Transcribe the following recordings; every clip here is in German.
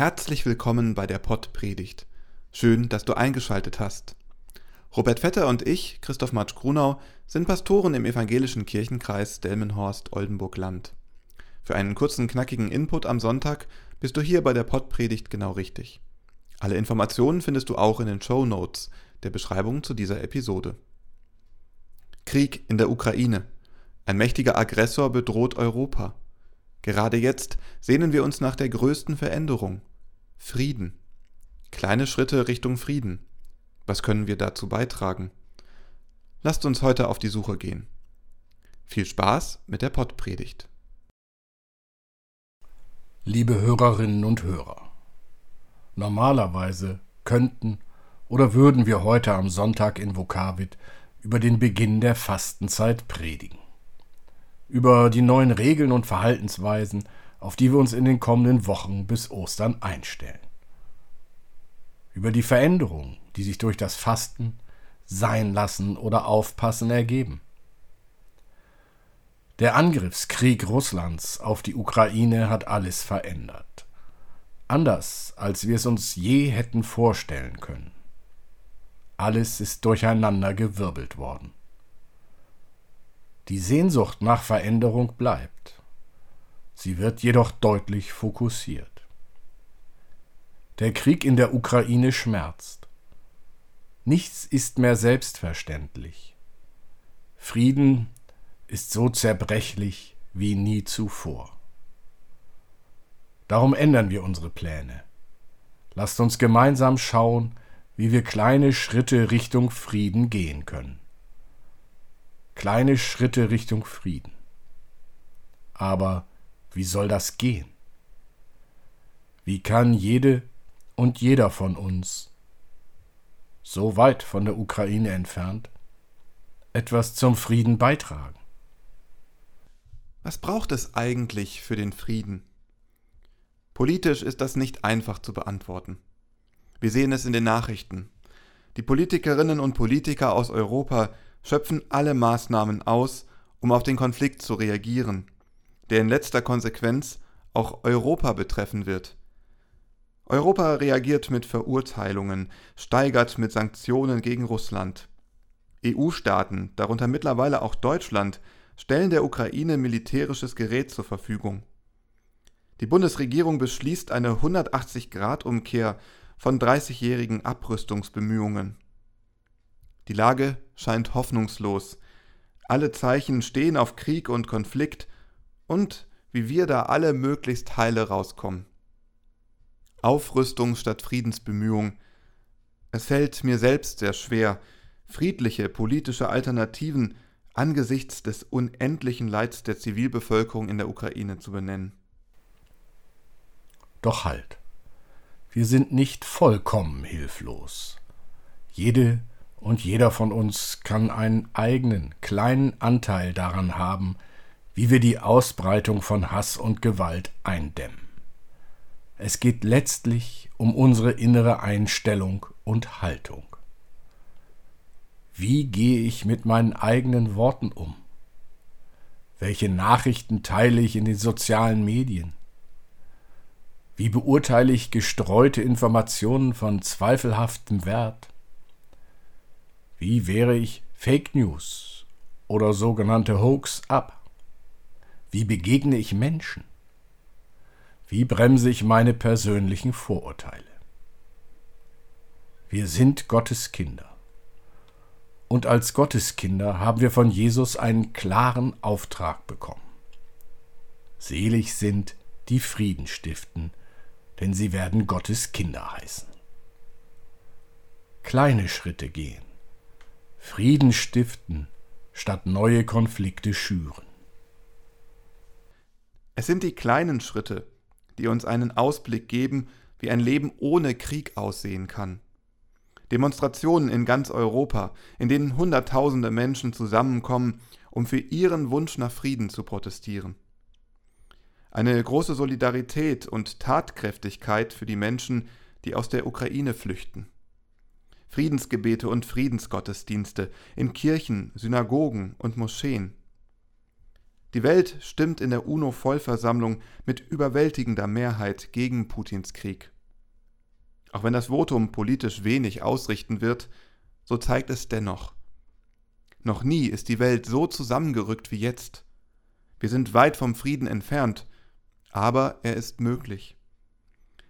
Herzlich willkommen bei der Pottpredigt. Schön, dass du eingeschaltet hast. Robert Vetter und ich, Christoph Matsch Grunau, sind Pastoren im evangelischen Kirchenkreis Delmenhorst-Oldenburg-Land. Für einen kurzen, knackigen Input am Sonntag bist du hier bei der Pottpredigt genau richtig. Alle Informationen findest du auch in den Show Notes der Beschreibung zu dieser Episode. Krieg in der Ukraine. Ein mächtiger Aggressor bedroht Europa. Gerade jetzt sehnen wir uns nach der größten Veränderung. Frieden. Kleine Schritte Richtung Frieden. Was können wir dazu beitragen? Lasst uns heute auf die Suche gehen. Viel Spaß mit der Pottpredigt. Liebe Hörerinnen und Hörer, normalerweise könnten oder würden wir heute am Sonntag in Vokavit über den Beginn der Fastenzeit predigen über die neuen Regeln und Verhaltensweisen, auf die wir uns in den kommenden Wochen bis Ostern einstellen. Über die Veränderungen, die sich durch das Fasten, Sein lassen oder Aufpassen ergeben. Der Angriffskrieg Russlands auf die Ukraine hat alles verändert. Anders, als wir es uns je hätten vorstellen können. Alles ist durcheinander gewirbelt worden. Die Sehnsucht nach Veränderung bleibt. Sie wird jedoch deutlich fokussiert. Der Krieg in der Ukraine schmerzt. Nichts ist mehr selbstverständlich. Frieden ist so zerbrechlich wie nie zuvor. Darum ändern wir unsere Pläne. Lasst uns gemeinsam schauen, wie wir kleine Schritte Richtung Frieden gehen können kleine Schritte Richtung Frieden. Aber wie soll das gehen? Wie kann jede und jeder von uns, so weit von der Ukraine entfernt, etwas zum Frieden beitragen? Was braucht es eigentlich für den Frieden? Politisch ist das nicht einfach zu beantworten. Wir sehen es in den Nachrichten. Die Politikerinnen und Politiker aus Europa schöpfen alle Maßnahmen aus, um auf den Konflikt zu reagieren, der in letzter Konsequenz auch Europa betreffen wird. Europa reagiert mit Verurteilungen, steigert mit Sanktionen gegen Russland. EU-Staaten, darunter mittlerweile auch Deutschland, stellen der Ukraine militärisches Gerät zur Verfügung. Die Bundesregierung beschließt eine 180-Grad-Umkehr von 30-jährigen Abrüstungsbemühungen. Die Lage scheint hoffnungslos. Alle Zeichen stehen auf Krieg und Konflikt und wie wir da alle möglichst heile rauskommen. Aufrüstung statt Friedensbemühung. Es fällt mir selbst sehr schwer, friedliche politische Alternativen angesichts des unendlichen Leids der Zivilbevölkerung in der Ukraine zu benennen. Doch halt. Wir sind nicht vollkommen hilflos. Jede und jeder von uns kann einen eigenen kleinen Anteil daran haben, wie wir die Ausbreitung von Hass und Gewalt eindämmen. Es geht letztlich um unsere innere Einstellung und Haltung. Wie gehe ich mit meinen eigenen Worten um? Welche Nachrichten teile ich in den sozialen Medien? Wie beurteile ich gestreute Informationen von zweifelhaftem Wert? Wie wehre ich Fake News oder sogenannte Hoax ab? Wie begegne ich Menschen? Wie bremse ich meine persönlichen Vorurteile? Wir sind Gottes Kinder. Und als Gotteskinder haben wir von Jesus einen klaren Auftrag bekommen. Selig sind, die Frieden stiften, denn sie werden Gottes Kinder heißen. Kleine Schritte gehen Frieden stiften, statt neue Konflikte schüren. Es sind die kleinen Schritte, die uns einen Ausblick geben, wie ein Leben ohne Krieg aussehen kann. Demonstrationen in ganz Europa, in denen Hunderttausende Menschen zusammenkommen, um für ihren Wunsch nach Frieden zu protestieren. Eine große Solidarität und Tatkräftigkeit für die Menschen, die aus der Ukraine flüchten. Friedensgebete und Friedensgottesdienste in Kirchen, Synagogen und Moscheen. Die Welt stimmt in der UNO-Vollversammlung mit überwältigender Mehrheit gegen Putins Krieg. Auch wenn das Votum politisch wenig ausrichten wird, so zeigt es dennoch. Noch nie ist die Welt so zusammengerückt wie jetzt. Wir sind weit vom Frieden entfernt, aber er ist möglich.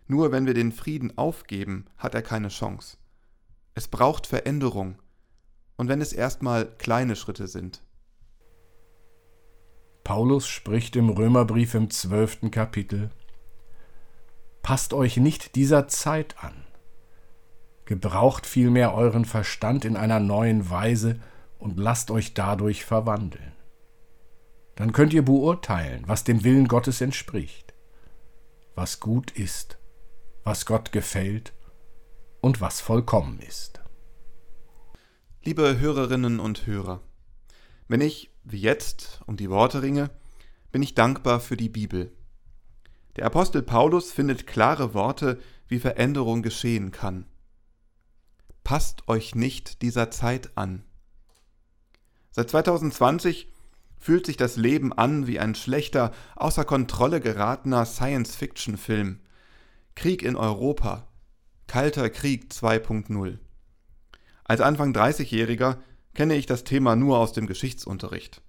Nur wenn wir den Frieden aufgeben, hat er keine Chance. Es braucht Veränderung, und wenn es erstmal kleine Schritte sind. Paulus spricht im Römerbrief im zwölften Kapitel Passt euch nicht dieser Zeit an. Gebraucht vielmehr euren Verstand in einer neuen Weise und lasst euch dadurch verwandeln. Dann könnt ihr beurteilen, was dem Willen Gottes entspricht, was gut ist, was Gott gefällt und was vollkommen ist. Liebe Hörerinnen und Hörer, wenn ich, wie jetzt, um die Worte ringe, bin ich dankbar für die Bibel. Der Apostel Paulus findet klare Worte, wie Veränderung geschehen kann. Passt euch nicht dieser Zeit an. Seit 2020 fühlt sich das Leben an wie ein schlechter, außer Kontrolle geratener Science-Fiction-Film. Krieg in Europa. Kalter Krieg 2.0. Als Anfang 30-Jähriger kenne ich das Thema nur aus dem Geschichtsunterricht.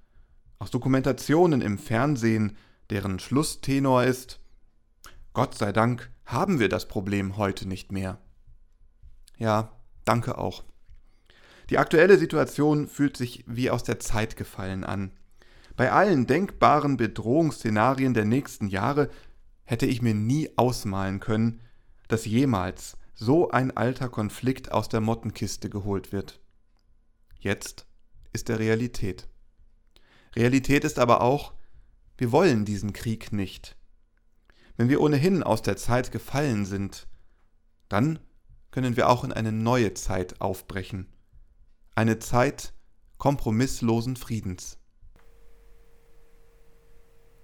Aus Dokumentationen im Fernsehen, deren Schlusstenor ist Gott sei Dank haben wir das Problem heute nicht mehr. Ja, danke auch. Die aktuelle Situation fühlt sich wie aus der Zeit gefallen an. Bei allen denkbaren Bedrohungsszenarien der nächsten Jahre hätte ich mir nie ausmalen können, dass jemals so ein alter Konflikt aus der Mottenkiste geholt wird. Jetzt ist er Realität. Realität ist aber auch, wir wollen diesen Krieg nicht. Wenn wir ohnehin aus der Zeit gefallen sind, dann können wir auch in eine neue Zeit aufbrechen. Eine Zeit kompromisslosen Friedens.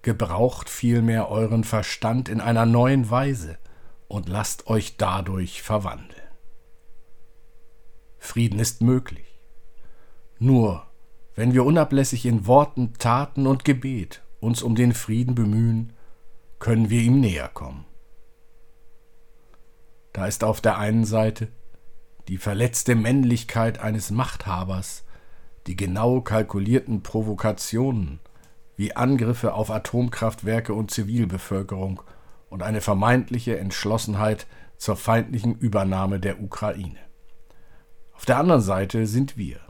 Gebraucht vielmehr euren Verstand in einer neuen Weise, und lasst euch dadurch verwandeln. Frieden ist möglich. Nur wenn wir unablässig in Worten, Taten und Gebet uns um den Frieden bemühen, können wir ihm näher kommen. Da ist auf der einen Seite die verletzte Männlichkeit eines Machthabers, die genau kalkulierten Provokationen wie Angriffe auf Atomkraftwerke und Zivilbevölkerung und eine vermeintliche Entschlossenheit zur feindlichen Übernahme der Ukraine. Auf der anderen Seite sind wir.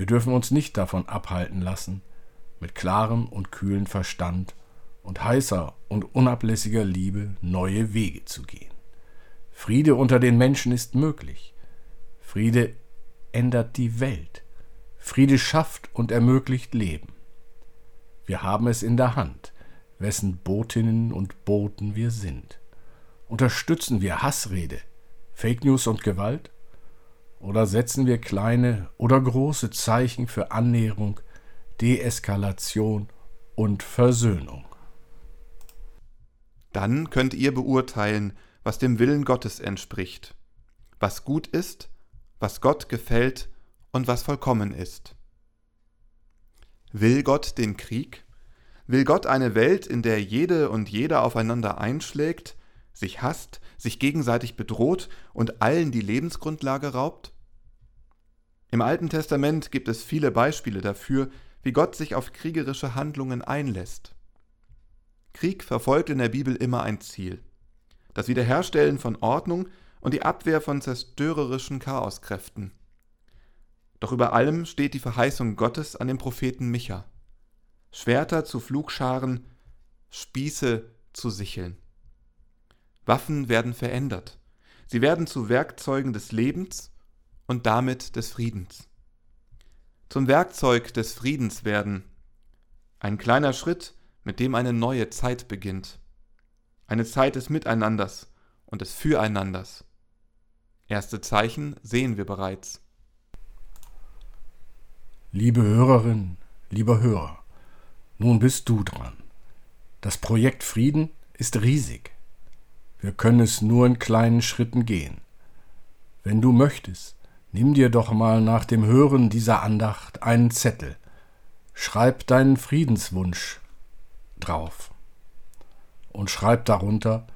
Wir dürfen uns nicht davon abhalten lassen, mit klarem und kühlem Verstand und heißer und unablässiger Liebe neue Wege zu gehen. Friede unter den Menschen ist möglich. Friede ändert die Welt. Friede schafft und ermöglicht Leben. Wir haben es in der Hand, wessen Botinnen und Boten wir sind. Unterstützen wir Hassrede, Fake News und Gewalt? Oder setzen wir kleine oder große Zeichen für Annäherung, Deeskalation und Versöhnung? Dann könnt ihr beurteilen, was dem Willen Gottes entspricht, was gut ist, was Gott gefällt und was vollkommen ist. Will Gott den Krieg? Will Gott eine Welt, in der jede und jeder aufeinander einschlägt, sich hasst, sich gegenseitig bedroht und allen die Lebensgrundlage raubt? Im Alten Testament gibt es viele Beispiele dafür, wie Gott sich auf kriegerische Handlungen einlässt. Krieg verfolgt in der Bibel immer ein Ziel. Das Wiederherstellen von Ordnung und die Abwehr von zerstörerischen Chaoskräften. Doch über allem steht die Verheißung Gottes an den Propheten Micha. Schwerter zu Flugscharen, Spieße zu Sicheln. Waffen werden verändert. Sie werden zu Werkzeugen des Lebens und damit des Friedens. Zum Werkzeug des Friedens werden ein kleiner Schritt, mit dem eine neue Zeit beginnt. Eine Zeit des Miteinanders und des Füreinanders. Erste Zeichen sehen wir bereits. Liebe Hörerin, lieber Hörer, nun bist du dran. Das Projekt Frieden ist riesig. Wir können es nur in kleinen Schritten gehen. Wenn du möchtest, nimm dir doch mal nach dem Hören dieser Andacht einen Zettel. Schreib deinen Friedenswunsch drauf und schreib darunter,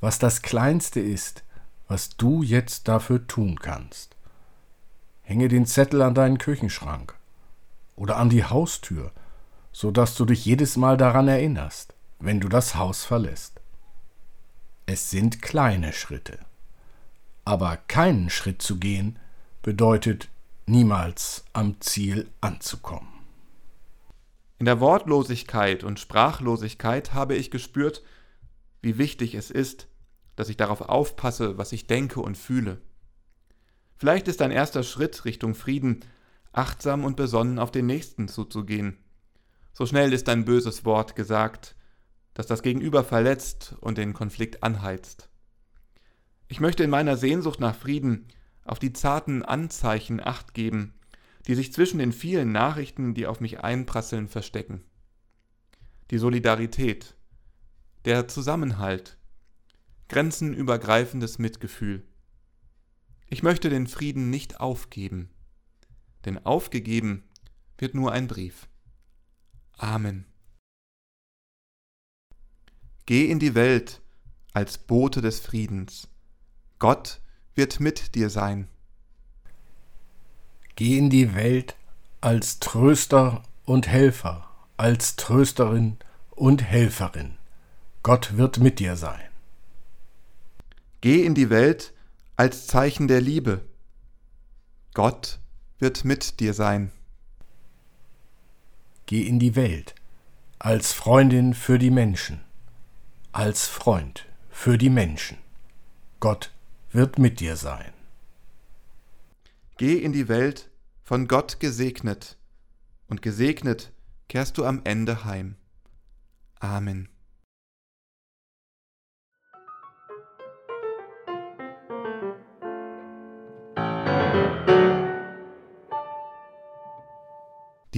was das Kleinste ist, was du jetzt dafür tun kannst. Hänge den Zettel an deinen Küchenschrank oder an die Haustür, so dass du dich jedes Mal daran erinnerst, wenn du das Haus verlässt. Es sind kleine Schritte, aber keinen Schritt zu gehen bedeutet niemals am Ziel anzukommen. In der Wortlosigkeit und Sprachlosigkeit habe ich gespürt, wie wichtig es ist, dass ich darauf aufpasse, was ich denke und fühle. Vielleicht ist ein erster Schritt Richtung Frieden, achtsam und besonnen auf den Nächsten zuzugehen. So schnell ist ein böses Wort gesagt, das das Gegenüber verletzt und den Konflikt anheizt. Ich möchte in meiner Sehnsucht nach Frieden auf die zarten Anzeichen acht geben, die sich zwischen den vielen Nachrichten, die auf mich einprasseln, verstecken. Die Solidarität, der Zusammenhalt, grenzenübergreifendes Mitgefühl. Ich möchte den Frieden nicht aufgeben, denn aufgegeben wird nur ein Brief. Amen. Geh in die Welt als Bote des Friedens. Gott wird mit dir sein. Geh in die Welt als Tröster und Helfer, als Trösterin und Helferin. Gott wird mit dir sein. Geh in die Welt als Zeichen der Liebe. Gott wird mit dir sein. Geh in die Welt als Freundin für die Menschen, als Freund für die Menschen. Gott wird mit dir sein. Geh in die Welt von Gott gesegnet, und gesegnet kehrst du am Ende heim. Amen.